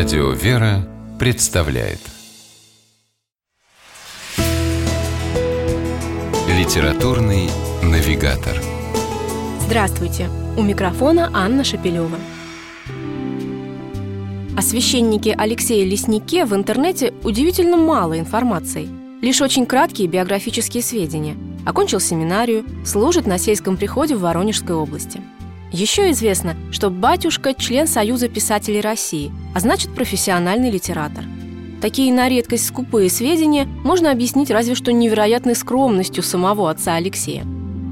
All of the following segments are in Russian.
Радио «Вера» представляет Литературный навигатор Здравствуйте! У микрофона Анна Шапилева. О священнике Алексее Леснике в интернете удивительно мало информации. Лишь очень краткие биографические сведения. Окончил семинарию, служит на сельском приходе в Воронежской области – еще известно, что батюшка – член Союза писателей России, а значит профессиональный литератор. Такие на редкость скупые сведения можно объяснить разве что невероятной скромностью самого отца Алексея.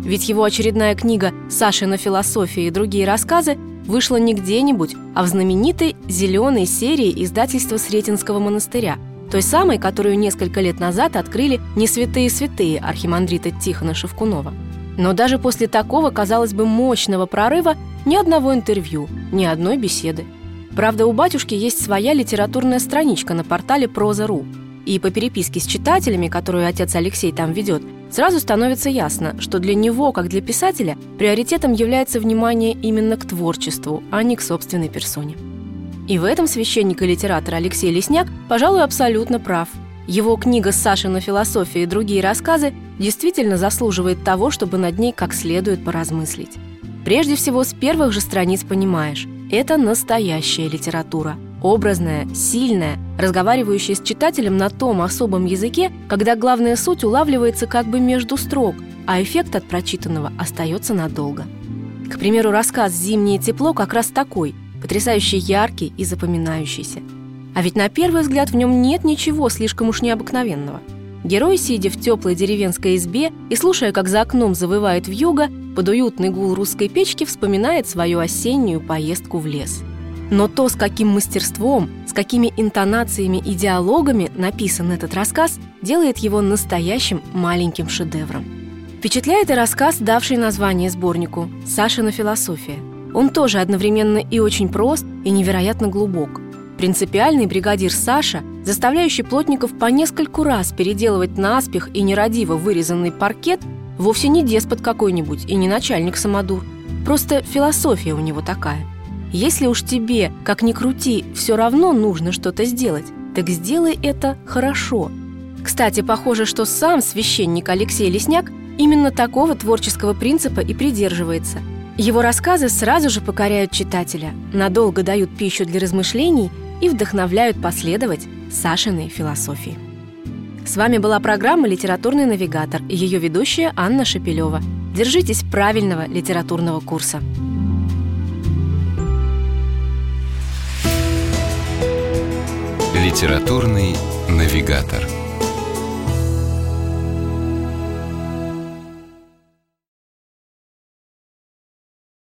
Ведь его очередная книга «Сашина философия и другие рассказы» вышла не где-нибудь, а в знаменитой «Зеленой» серии издательства Сретенского монастыря, той самой, которую несколько лет назад открыли не святые святые архимандрита Тихона Шевкунова – но даже после такого, казалось бы, мощного прорыва ни одного интервью, ни одной беседы. Правда, у батюшки есть своя литературная страничка на портале Проза.ру. И по переписке с читателями, которую отец Алексей там ведет, сразу становится ясно, что для него, как для писателя, приоритетом является внимание именно к творчеству, а не к собственной персоне. И в этом священник и литератор Алексей Лесняк, пожалуй, абсолютно прав – его книга «Сашина философия» и другие рассказы действительно заслуживает того, чтобы над ней как следует поразмыслить. Прежде всего, с первых же страниц понимаешь – это настоящая литература. Образная, сильная, разговаривающая с читателем на том особом языке, когда главная суть улавливается как бы между строк, а эффект от прочитанного остается надолго. К примеру, рассказ «Зимнее тепло» как раз такой, потрясающе яркий и запоминающийся – а ведь на первый взгляд в нем нет ничего слишком уж необыкновенного. Герой, сидя в теплой деревенской избе и слушая, как за окном завывает вьюга, под уютный гул русской печки вспоминает свою осеннюю поездку в лес. Но то, с каким мастерством, с какими интонациями и диалогами написан этот рассказ, делает его настоящим маленьким шедевром. Впечатляет и рассказ, давший название сборнику «Сашина философия». Он тоже одновременно и очень прост, и невероятно глубок – Принципиальный бригадир Саша, заставляющий плотников по нескольку раз переделывать наспех и нерадиво вырезанный паркет, вовсе не деспот какой-нибудь и не начальник самодур. Просто философия у него такая. Если уж тебе, как ни крути, все равно нужно что-то сделать, так сделай это хорошо. Кстати, похоже, что сам священник Алексей Лесняк именно такого творческого принципа и придерживается. Его рассказы сразу же покоряют читателя, надолго дают пищу для размышлений – и вдохновляют последовать Сашиной философии. С вами была программа «Литературный навигатор» и ее ведущая Анна Шепелева. Держитесь правильного литературного курса. «Литературный навигатор»